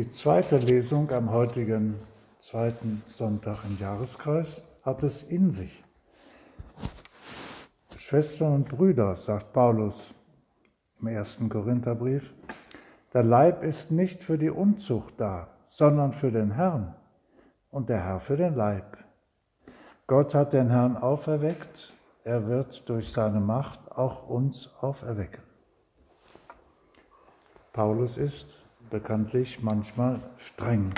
Die zweite Lesung am heutigen zweiten Sonntag im Jahreskreis hat es in sich. Schwestern und Brüder, sagt Paulus im ersten Korintherbrief, der Leib ist nicht für die Unzucht da, sondern für den Herrn und der Herr für den Leib. Gott hat den Herrn auferweckt, er wird durch seine Macht auch uns auferwecken. Paulus ist bekanntlich manchmal streng.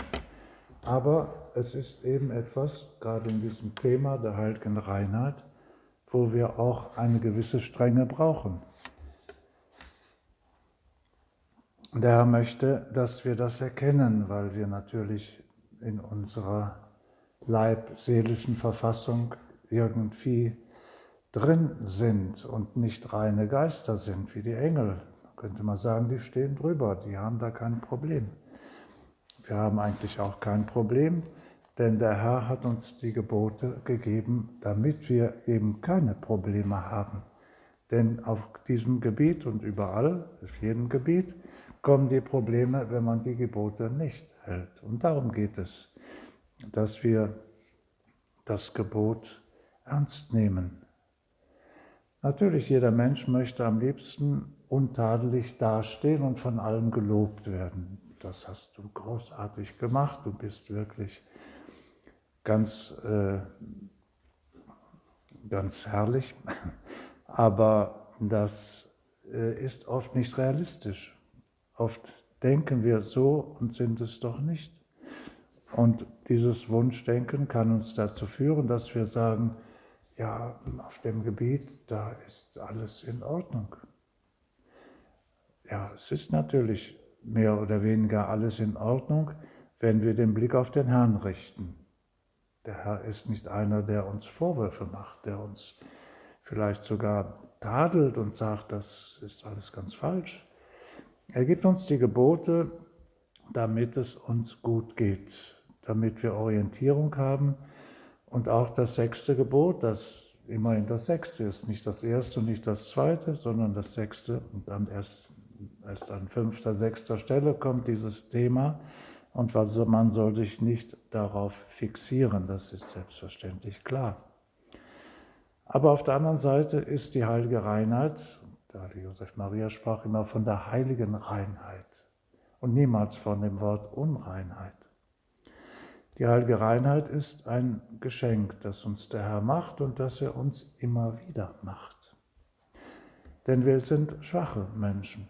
Aber es ist eben etwas, gerade in diesem Thema der heiligen Reinheit, wo wir auch eine gewisse Strenge brauchen. Der Herr möchte, dass wir das erkennen, weil wir natürlich in unserer leibseelischen Verfassung irgendwie drin sind und nicht reine Geister sind wie die Engel, könnte man sagen, die stehen drüber, die haben da kein Problem. Wir haben eigentlich auch kein Problem, denn der Herr hat uns die Gebote gegeben, damit wir eben keine Probleme haben. Denn auf diesem Gebiet und überall, auf jedem Gebiet, kommen die Probleme, wenn man die Gebote nicht hält. Und darum geht es, dass wir das Gebot ernst nehmen. Natürlich, jeder Mensch möchte am liebsten untadelig dastehen und von allen gelobt werden. Das hast du großartig gemacht, du bist wirklich ganz, äh, ganz herrlich, aber das äh, ist oft nicht realistisch. Oft denken wir so und sind es doch nicht. Und dieses Wunschdenken kann uns dazu führen, dass wir sagen, ja, auf dem Gebiet, da ist alles in Ordnung ja, es ist natürlich mehr oder weniger alles in Ordnung, wenn wir den Blick auf den Herrn richten. Der Herr ist nicht einer, der uns Vorwürfe macht, der uns vielleicht sogar tadelt und sagt, das ist alles ganz falsch. Er gibt uns die Gebote, damit es uns gut geht, damit wir Orientierung haben. Und auch das sechste Gebot, das immerhin das sechste ist, nicht das erste und nicht das zweite, sondern das sechste und dann erst erst an fünfter, sechster Stelle kommt dieses Thema und man soll sich nicht darauf fixieren, das ist selbstverständlich klar. Aber auf der anderen Seite ist die heilige Reinheit, der Josef Maria sprach immer von der heiligen Reinheit und niemals von dem Wort Unreinheit. Die heilige Reinheit ist ein Geschenk, das uns der Herr macht und das er uns immer wieder macht. Denn wir sind schwache Menschen.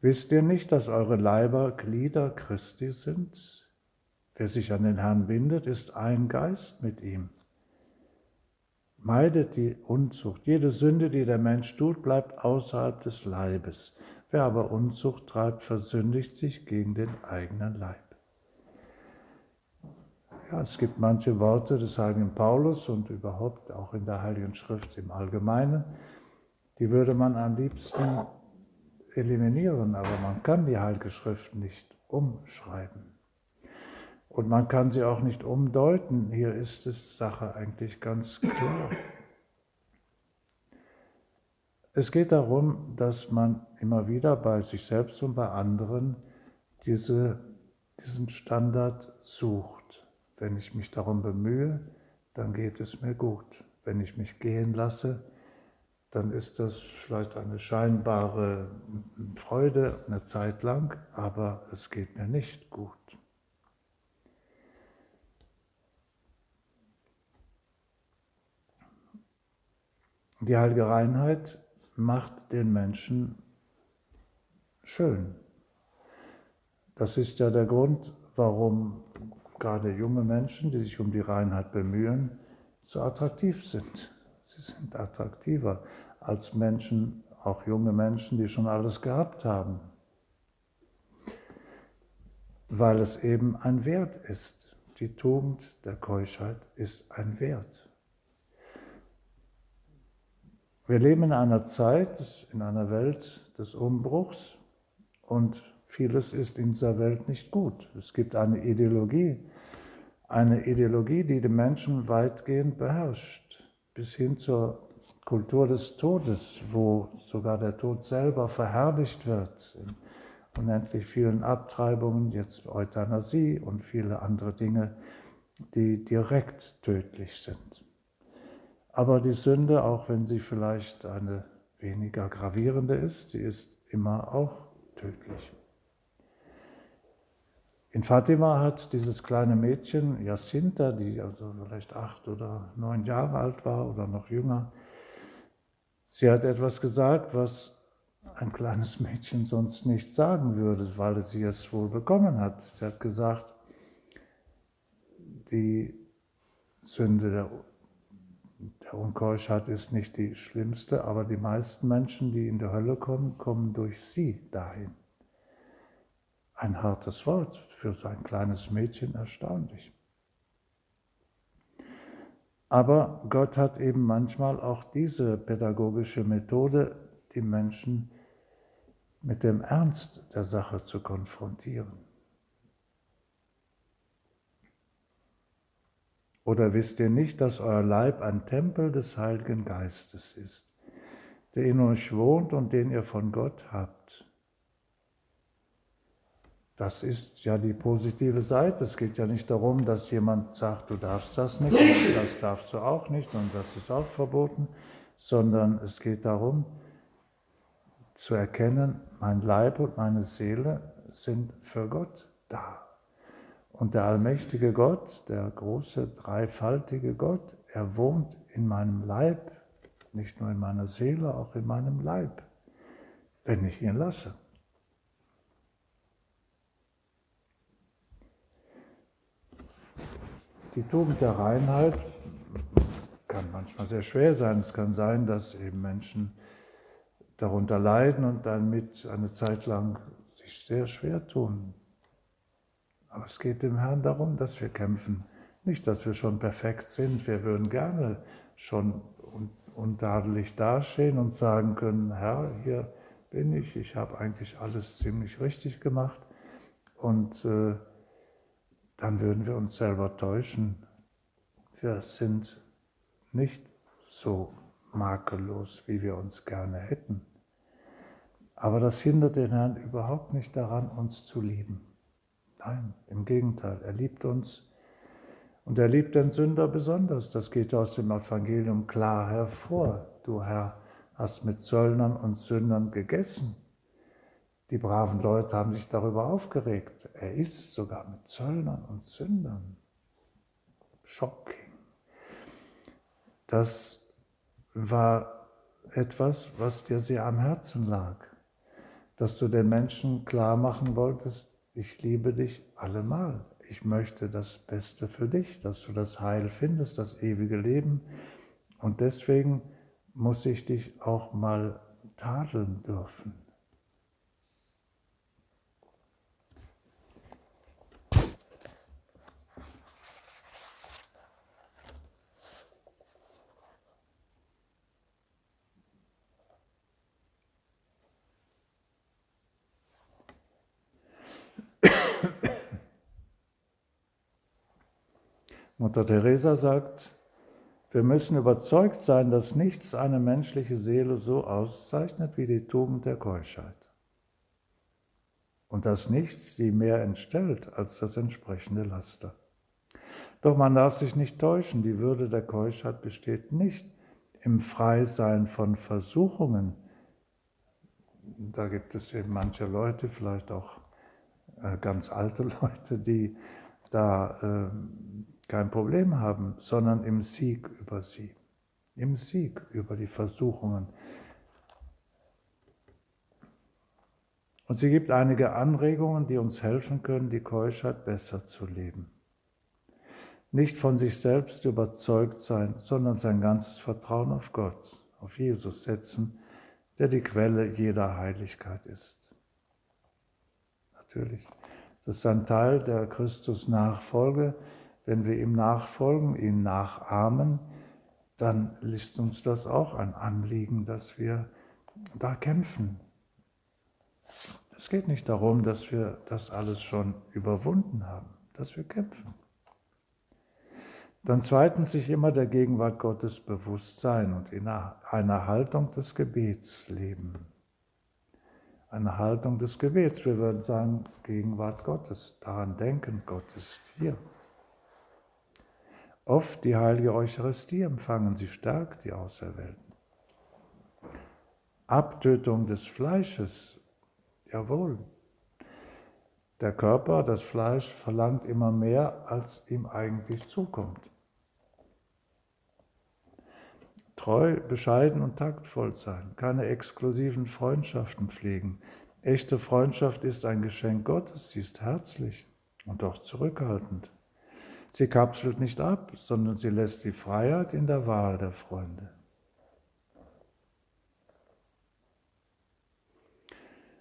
Wisst ihr nicht, dass eure Leiber Glieder Christi sind? Wer sich an den Herrn bindet, ist ein Geist mit ihm. Meidet die Unzucht. Jede Sünde, die der Mensch tut, bleibt außerhalb des Leibes. Wer aber Unzucht treibt, versündigt sich gegen den eigenen Leib. Ja, es gibt manche Worte des heiligen Paulus und überhaupt auch in der Heiligen Schrift im Allgemeinen, die würde man am liebsten eliminieren, aber man kann die Heilige Schrift nicht umschreiben. Und man kann sie auch nicht umdeuten. Hier ist es Sache eigentlich ganz klar. Es geht darum, dass man immer wieder bei sich selbst und bei anderen diese, diesen Standard sucht. Wenn ich mich darum bemühe, dann geht es mir gut. Wenn ich mich gehen lasse, dann ist das vielleicht eine scheinbare Freude eine Zeit lang, aber es geht mir nicht gut. Die heilige Reinheit macht den Menschen schön. Das ist ja der Grund, warum gerade junge Menschen, die sich um die Reinheit bemühen, so attraktiv sind. Sie sind attraktiver als Menschen, auch junge Menschen, die schon alles gehabt haben. Weil es eben ein Wert ist. Die Tugend der Keuschheit ist ein Wert. Wir leben in einer Zeit, in einer Welt des Umbruchs und vieles ist in dieser Welt nicht gut. Es gibt eine Ideologie, eine Ideologie, die den Menschen weitgehend beherrscht, bis hin zur Kultur des Todes, wo sogar der Tod selber verherrlicht wird, in unendlich vielen Abtreibungen, jetzt Euthanasie und viele andere Dinge, die direkt tödlich sind. Aber die Sünde, auch wenn sie vielleicht eine weniger gravierende ist, sie ist immer auch tödlich. In Fatima hat dieses kleine Mädchen, Jacinta, die also vielleicht acht oder neun Jahre alt war oder noch jünger, sie hat etwas gesagt, was ein kleines Mädchen sonst nicht sagen würde, weil sie es wohl bekommen hat. Sie hat gesagt, die Sünde der, Unkeuschheit ist nicht die schlimmste, aber die meisten Menschen, die in die Hölle kommen, kommen durch sie dahin. Ein hartes Wort für so ein kleines Mädchen, erstaunlich. Aber Gott hat eben manchmal auch diese pädagogische Methode, die Menschen mit dem Ernst der Sache zu konfrontieren. Oder wisst ihr nicht, dass euer Leib ein Tempel des Heiligen Geistes ist, der in euch wohnt und den ihr von Gott habt? Das ist ja die positive Seite. Es geht ja nicht darum, dass jemand sagt, du darfst das nicht, das darfst du auch nicht und das ist auch verboten, sondern es geht darum zu erkennen, mein Leib und meine Seele sind für Gott da. Und der allmächtige Gott, der große dreifaltige Gott, er wohnt in meinem Leib, nicht nur in meiner Seele, auch in meinem Leib, wenn ich ihn lasse. Die Tugend der Reinheit kann manchmal sehr schwer sein. Es kann sein, dass eben Menschen darunter leiden und damit eine Zeit lang sich sehr schwer tun. Aber es geht dem Herrn darum, dass wir kämpfen. Nicht, dass wir schon perfekt sind. Wir würden gerne schon untadelig dastehen und sagen können, Herr, hier bin ich, ich habe eigentlich alles ziemlich richtig gemacht. Und äh, dann würden wir uns selber täuschen. Wir sind nicht so makellos, wie wir uns gerne hätten. Aber das hindert den Herrn überhaupt nicht daran, uns zu lieben. Nein, im Gegenteil, er liebt uns und er liebt den Sünder besonders. Das geht aus dem Evangelium klar hervor. Du Herr hast mit Zöllnern und Sündern gegessen. Die braven Leute haben sich darüber aufgeregt. Er isst sogar mit Zöllnern und Sündern. Shocking. Das war etwas, was dir sehr am Herzen lag, dass du den Menschen klar machen wolltest, ich liebe dich allemal. Ich möchte das Beste für dich, dass du das Heil findest, das ewige Leben. Und deswegen muss ich dich auch mal tadeln dürfen. Mutter Teresa sagt, wir müssen überzeugt sein, dass nichts eine menschliche Seele so auszeichnet wie die Tugend der Keuschheit. Und dass nichts sie mehr entstellt als das entsprechende Laster. Doch man darf sich nicht täuschen, die Würde der Keuschheit besteht nicht im Freisein von Versuchungen. Da gibt es eben manche Leute, vielleicht auch äh, ganz alte Leute, die da äh, kein Problem haben, sondern im Sieg über sie, im Sieg über die Versuchungen. Und sie gibt einige Anregungen, die uns helfen können, die Keuschheit besser zu leben. Nicht von sich selbst überzeugt sein, sondern sein ganzes Vertrauen auf Gott, auf Jesus setzen, der die Quelle jeder Heiligkeit ist. Natürlich, das ist ein Teil der Christus-Nachfolge. Wenn wir ihm nachfolgen, ihn nachahmen, dann ist uns das auch ein Anliegen, dass wir da kämpfen. Es geht nicht darum, dass wir das alles schon überwunden haben, dass wir kämpfen. Dann zweitens sich immer der Gegenwart Gottes bewusst sein und in einer Haltung des Gebets leben. Eine Haltung des Gebets. Wir würden sagen, Gegenwart Gottes, daran denken, Gott ist hier. Oft die heilige Eucharistie empfangen, sie stärkt die Auserwählten. Abtötung des Fleisches, jawohl. Der Körper, das Fleisch verlangt immer mehr, als ihm eigentlich zukommt. Treu, bescheiden und taktvoll sein, keine exklusiven Freundschaften pflegen. Echte Freundschaft ist ein Geschenk Gottes, sie ist herzlich und doch zurückhaltend. Sie kapselt nicht ab, sondern sie lässt die Freiheit in der Wahl der Freunde.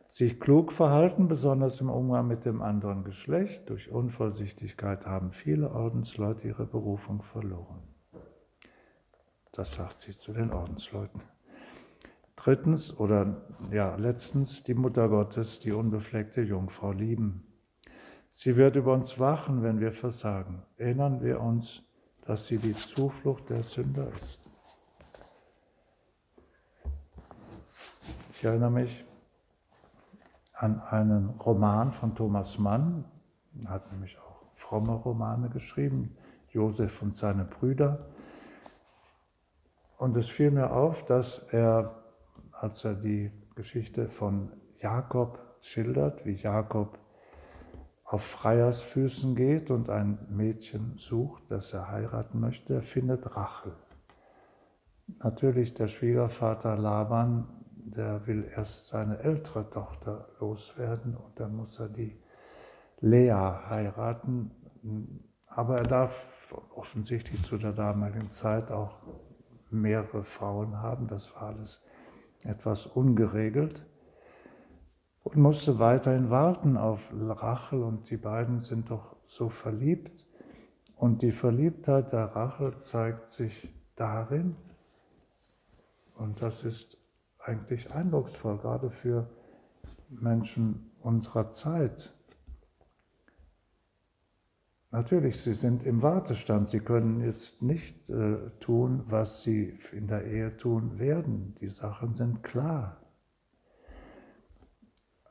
Sich klug verhalten, besonders im Umgang mit dem anderen Geschlecht. Durch Unvorsichtigkeit haben viele Ordensleute ihre Berufung verloren. Das sagt sie zu den Ordensleuten. Drittens oder ja, letztens die Mutter Gottes, die unbefleckte Jungfrau lieben. Sie wird über uns wachen, wenn wir versagen. Erinnern wir uns, dass sie die Zuflucht der Sünder ist. Ich erinnere mich an einen Roman von Thomas Mann, er hat nämlich auch fromme Romane geschrieben, Josef und seine Brüder. Und es fiel mir auf, dass er, als er die Geschichte von Jakob schildert, wie Jakob auf Freiersfüßen geht und ein Mädchen sucht, das er heiraten möchte, er findet Rachel. Natürlich der Schwiegervater Laban, der will erst seine ältere Tochter loswerden und dann muss er die Lea heiraten. Aber er darf offensichtlich zu der damaligen Zeit auch mehrere Frauen haben. Das war alles etwas ungeregelt. Und musste weiterhin warten auf Rachel und die beiden sind doch so verliebt. Und die Verliebtheit der Rachel zeigt sich darin, und das ist eigentlich eindrucksvoll, gerade für Menschen unserer Zeit, Natürlich, sie sind im Wartestand. Sie können jetzt nicht äh, tun, was sie in der Ehe tun werden. Die Sachen sind klar.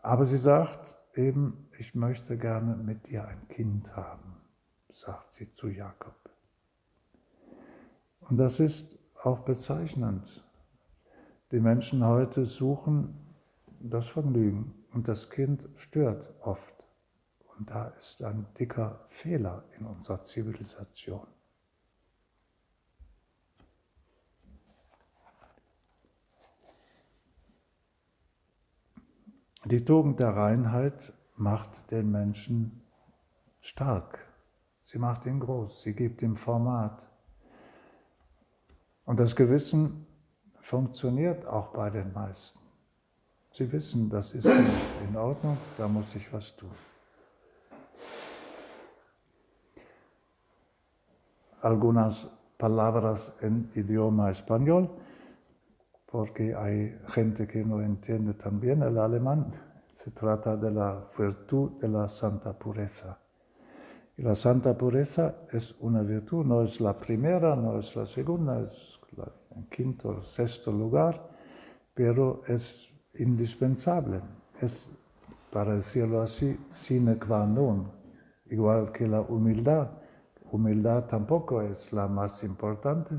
Aber sie sagt eben, ich möchte gerne mit dir ein Kind haben, sagt sie zu Jakob. Und das ist auch bezeichnend. Die Menschen heute suchen das Vergnügen und das Kind stört oft. Und da ist ein dicker Fehler in unserer Zivilisation. Die Tugend der Reinheit macht den Menschen stark. Sie macht ihn groß, sie gibt ihm Format. Und das Gewissen funktioniert auch bei den meisten. Sie wissen, das ist nicht in Ordnung, da muss ich was tun. algunas palabras en idioma español, porque hay gente que no entiende también el alemán. Se trata de la virtud de la santa pureza. Y la santa pureza es una virtud, no es la primera, no es la segunda, es en quinto o sexto lugar, pero es indispensable. Es, para decirlo así, sine qua non, igual que la humildad humildad tampoco es la más importante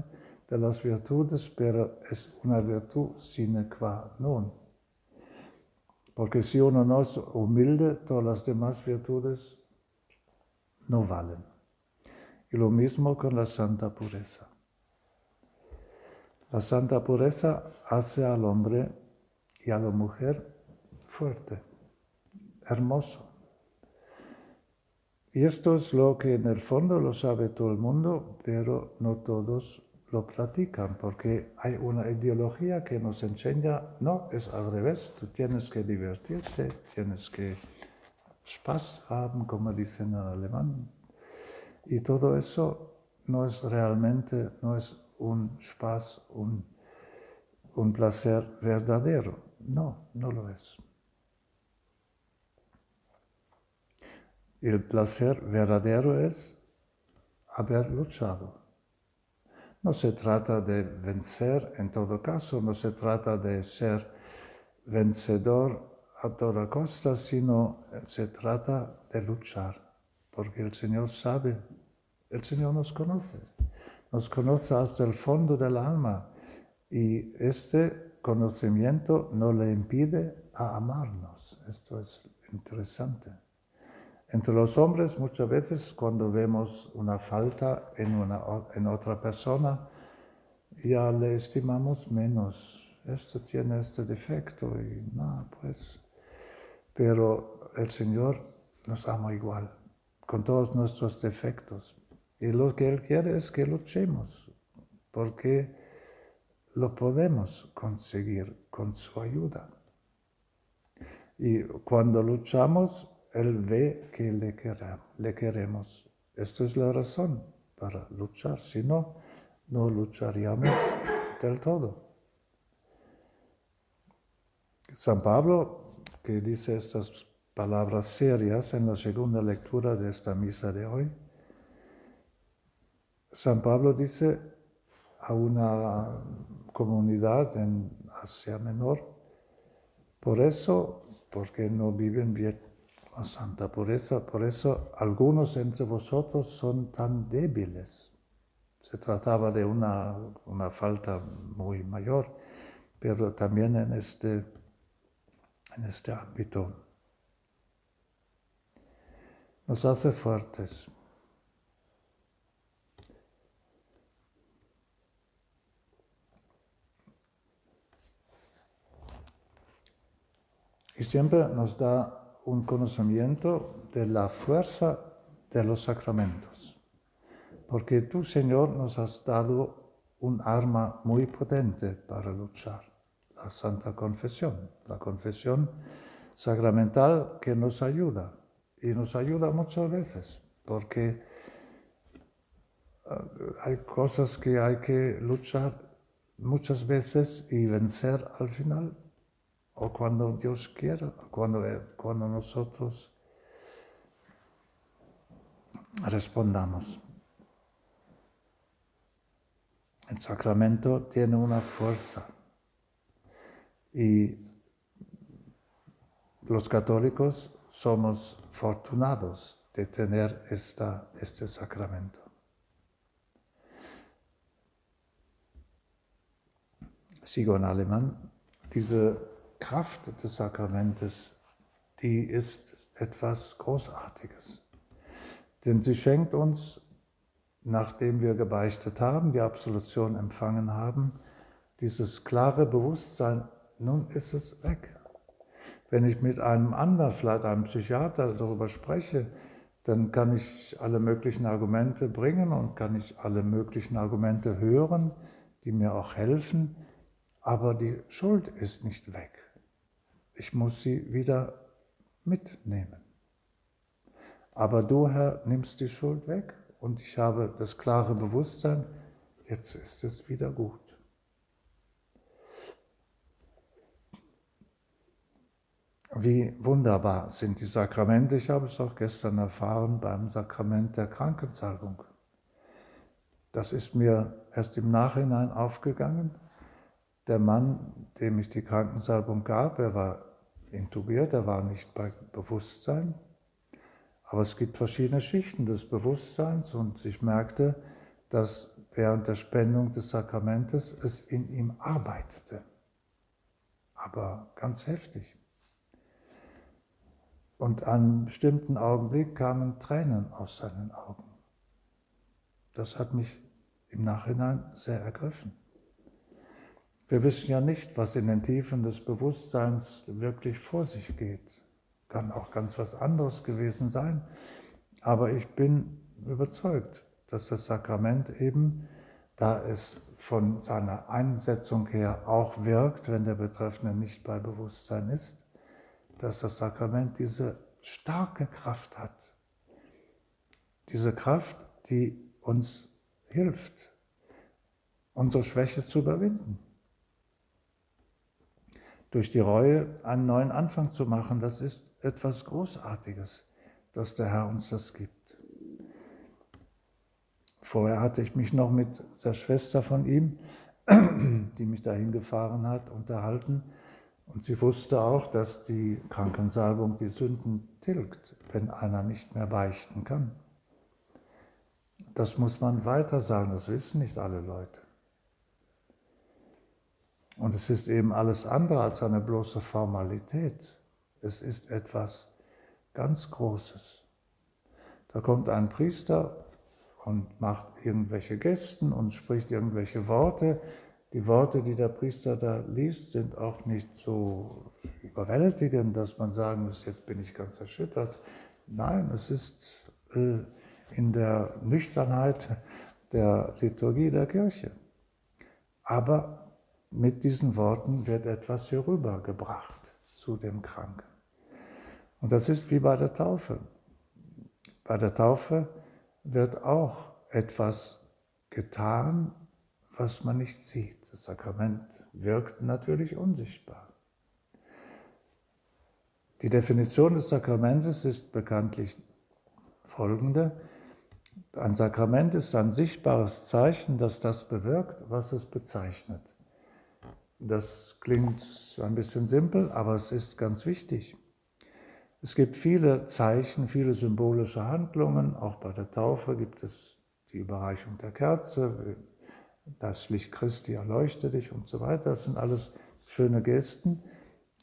de las virtudes, pero es una virtud sine qua non. Porque si uno no es humilde, todas las demás virtudes no valen. Y lo mismo con la santa pureza. La santa pureza hace al hombre y a la mujer fuerte, hermoso. Y esto es lo que en el fondo lo sabe todo el mundo, pero no todos lo practican, porque hay una ideología que nos enseña, no, es al revés, tú tienes que divertirte, tienes que Spaß haben, como dicen en alemán. Y todo eso no es realmente, no es un Spaß, un, un placer verdadero. No, no lo es. El placer verdadero es haber luchado. No se trata de vencer en todo caso, no se trata de ser vencedor a toda costa, sino se trata de luchar, porque el Señor sabe, el Señor nos conoce, nos conoce hasta el fondo del alma y este conocimiento no le impide a amarnos. Esto es interesante. Entre los hombres muchas veces cuando vemos una falta en, una, en otra persona, ya le estimamos menos. Esto tiene este defecto y no, pues. Pero el Señor nos ama igual, con todos nuestros defectos. Y lo que Él quiere es que luchemos, porque lo podemos conseguir con su ayuda. Y cuando luchamos, él ve que le, le queremos. Esto es la razón para luchar. Si no, no lucharíamos del todo. San Pablo, que dice estas palabras serias en la segunda lectura de esta misa de hoy, San Pablo dice a una comunidad en Asia Menor, por eso, porque no viven santa pureza. Por eso algunos entre vosotros son tan débiles. Se trataba de una, una falta muy mayor, pero también en este, en este ámbito nos hace fuertes. Y siempre nos da un conocimiento de la fuerza de los sacramentos. Porque tú, Señor, nos has dado un arma muy potente para luchar, la Santa Confesión, la confesión sacramental que nos ayuda. Y nos ayuda muchas veces, porque eh, hay cosas que hay que luchar muchas veces y vencer al final o cuando Dios quiera, cuando, cuando nosotros respondamos. El sacramento tiene una fuerza y los católicos somos fortunados de tener esta, este sacramento. Sigo en alemán. Diese Kraft des Sakramentes, die ist etwas Großartiges. Denn sie schenkt uns, nachdem wir gebeichtet haben, die Absolution empfangen haben, dieses klare Bewusstsein, nun ist es weg. Wenn ich mit einem anderen, vielleicht einem Psychiater darüber spreche, dann kann ich alle möglichen Argumente bringen und kann ich alle möglichen Argumente hören, die mir auch helfen, aber die Schuld ist nicht weg. Ich muss sie wieder mitnehmen. Aber du, Herr, nimmst die Schuld weg und ich habe das klare Bewusstsein, jetzt ist es wieder gut. Wie wunderbar sind die Sakramente. Ich habe es auch gestern erfahren beim Sakrament der Krankensalbung. Das ist mir erst im Nachhinein aufgegangen. Der Mann, dem ich die Krankensalbung gab, er war intubiert, er war nicht bei Bewusstsein. Aber es gibt verschiedene Schichten des Bewusstseins und ich merkte, dass während der Spendung des Sakramentes es in ihm arbeitete. Aber ganz heftig. Und an einem bestimmten Augenblick kamen Tränen aus seinen Augen. Das hat mich im Nachhinein sehr ergriffen. Wir wissen ja nicht, was in den Tiefen des Bewusstseins wirklich vor sich geht. Kann auch ganz was anderes gewesen sein. Aber ich bin überzeugt, dass das Sakrament eben, da es von seiner Einsetzung her auch wirkt, wenn der Betreffende nicht bei Bewusstsein ist, dass das Sakrament diese starke Kraft hat. Diese Kraft, die uns hilft, unsere Schwäche zu überwinden. Durch die Reue einen neuen Anfang zu machen, das ist etwas Großartiges, dass der Herr uns das gibt. Vorher hatte ich mich noch mit der Schwester von ihm, die mich dahin gefahren hat, unterhalten. Und sie wusste auch, dass die Krankensalbung die Sünden tilgt, wenn einer nicht mehr beichten kann. Das muss man weiter sagen, das wissen nicht alle Leute. Und es ist eben alles andere als eine bloße Formalität. Es ist etwas ganz Großes. Da kommt ein Priester und macht irgendwelche Gesten und spricht irgendwelche Worte. Die Worte, die der Priester da liest, sind auch nicht so überwältigend, dass man sagen muss, jetzt bin ich ganz erschüttert. Nein, es ist äh, in der Nüchternheit der Liturgie der Kirche. Aber mit diesen Worten wird etwas hier rübergebracht zu dem Kranken. Und das ist wie bei der Taufe. Bei der Taufe wird auch etwas getan, was man nicht sieht. Das Sakrament wirkt natürlich unsichtbar. Die Definition des Sakramentes ist bekanntlich folgende. Ein Sakrament ist ein sichtbares Zeichen, das das bewirkt, was es bezeichnet. Das klingt ein bisschen simpel, aber es ist ganz wichtig. Es gibt viele Zeichen, viele symbolische Handlungen. Auch bei der Taufe gibt es die Überreichung der Kerze, das Licht Christi erleuchte dich und so weiter. Das sind alles schöne Gesten,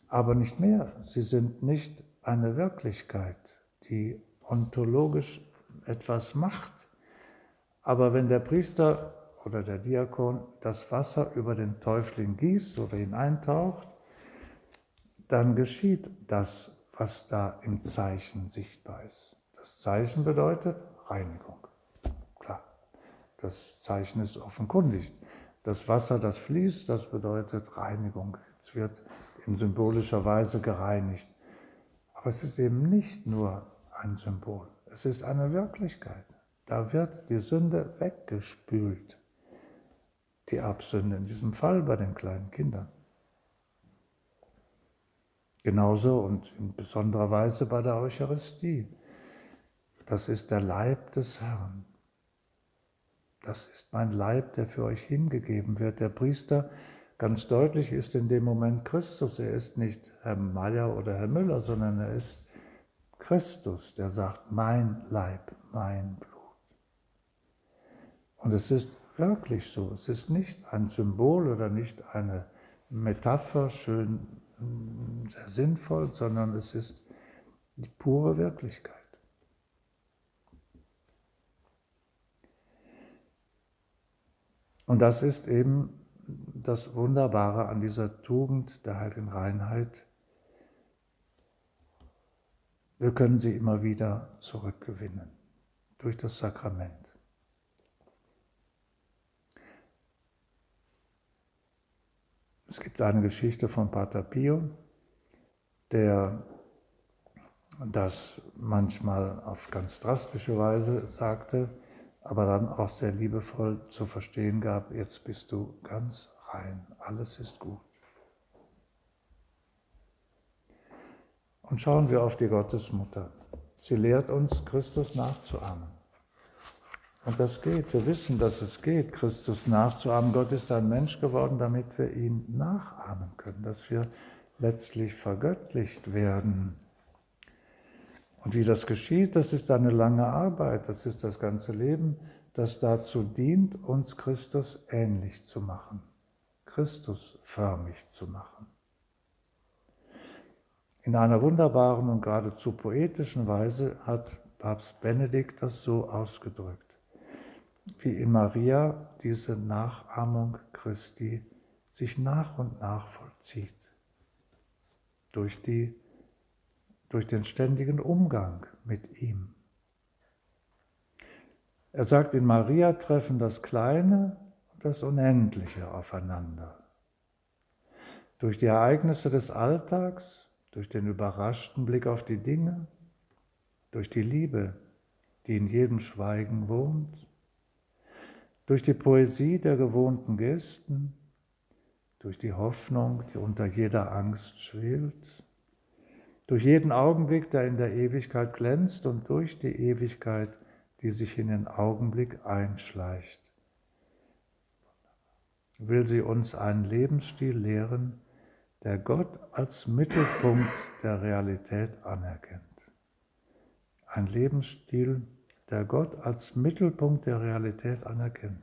aber nicht mehr. Sie sind nicht eine Wirklichkeit, die ontologisch etwas macht. Aber wenn der Priester oder der Diakon das Wasser über den Täufling gießt oder ihn eintaucht, dann geschieht das, was da im Zeichen sichtbar ist. Das Zeichen bedeutet Reinigung. Klar, das Zeichen ist offenkundig. Das Wasser, das fließt, das bedeutet Reinigung. Es wird in symbolischer Weise gereinigt. Aber es ist eben nicht nur ein Symbol. Es ist eine Wirklichkeit. Da wird die Sünde weggespült. Die Erbsünde in diesem Fall bei den kleinen Kindern. Genauso und in besonderer Weise bei der Eucharistie. Das ist der Leib des Herrn. Das ist mein Leib, der für euch hingegeben wird. Der Priester ganz deutlich ist in dem Moment Christus. Er ist nicht Herr Mayer oder Herr Müller, sondern er ist Christus, der sagt, mein Leib, mein Blut. Und es ist wirklich so. Es ist nicht ein Symbol oder nicht eine Metapher, schön, sehr sinnvoll, sondern es ist die pure Wirklichkeit. Und das ist eben das Wunderbare an dieser Tugend der heiligen Reinheit, wir können sie immer wieder zurückgewinnen durch das Sakrament. Es gibt eine Geschichte von Pater Pio, der das manchmal auf ganz drastische Weise sagte, aber dann auch sehr liebevoll zu verstehen gab, jetzt bist du ganz rein, alles ist gut. Und schauen wir auf die Gottesmutter. Sie lehrt uns, Christus nachzuahmen. Und das geht. Wir wissen, dass es geht, Christus nachzuahmen. Gott ist ein Mensch geworden, damit wir ihn nachahmen können, dass wir letztlich vergöttlicht werden. Und wie das geschieht, das ist eine lange Arbeit, das ist das ganze Leben, das dazu dient, uns Christus ähnlich zu machen, Christus förmig zu machen. In einer wunderbaren und geradezu poetischen Weise hat Papst Benedikt das so ausgedrückt, wie in Maria diese Nachahmung Christi sich nach und nach vollzieht, durch, die, durch den ständigen Umgang mit ihm. Er sagt, in Maria treffen das Kleine und das Unendliche aufeinander. Durch die Ereignisse des Alltags, durch den überraschten Blick auf die Dinge, durch die Liebe, die in jedem Schweigen wohnt, durch die Poesie der gewohnten Gesten, durch die Hoffnung, die unter jeder Angst schwelt, durch jeden Augenblick, der in der Ewigkeit glänzt und durch die Ewigkeit, die sich in den Augenblick einschleicht, will sie uns einen Lebensstil lehren, der Gott als Mittelpunkt der Realität anerkennt. Ein Lebensstil, der Gott als Mittelpunkt der Realität anerkennt.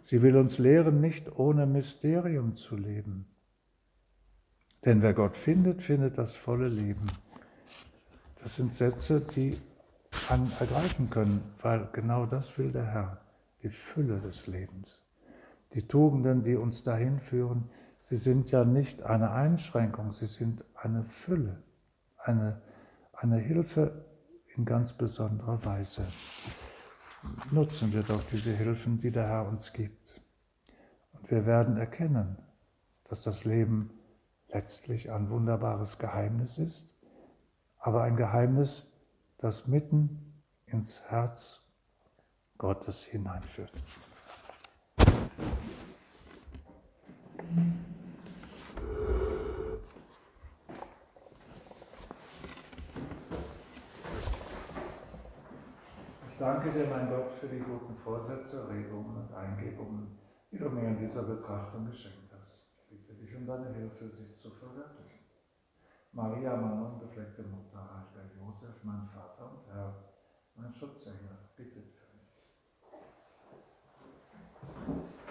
Sie will uns lehren, nicht ohne Mysterium zu leben. Denn wer Gott findet, findet das volle Leben. Das sind Sätze, die einen ergreifen können, weil genau das will der Herr, die Fülle des Lebens. Die Tugenden, die uns dahin führen, sie sind ja nicht eine Einschränkung, sie sind eine Fülle, eine, eine Hilfe in ganz besonderer Weise. Nutzen wir doch diese Hilfen, die der Herr uns gibt. Und wir werden erkennen, dass das Leben letztlich ein wunderbares Geheimnis ist, aber ein Geheimnis, das mitten ins Herz Gottes hineinführt. Danke dir, mein Gott, für die guten Vorsätze, Regungen und Eingebungen, die du mir in dieser Betrachtung geschenkt hast. Ich bitte dich um deine Hilfe, sich zu verwirklichen. Maria, meine unbefleckte Mutter, heiliger Josef, mein Vater und Herr, mein Schutzengel, bittet für mich.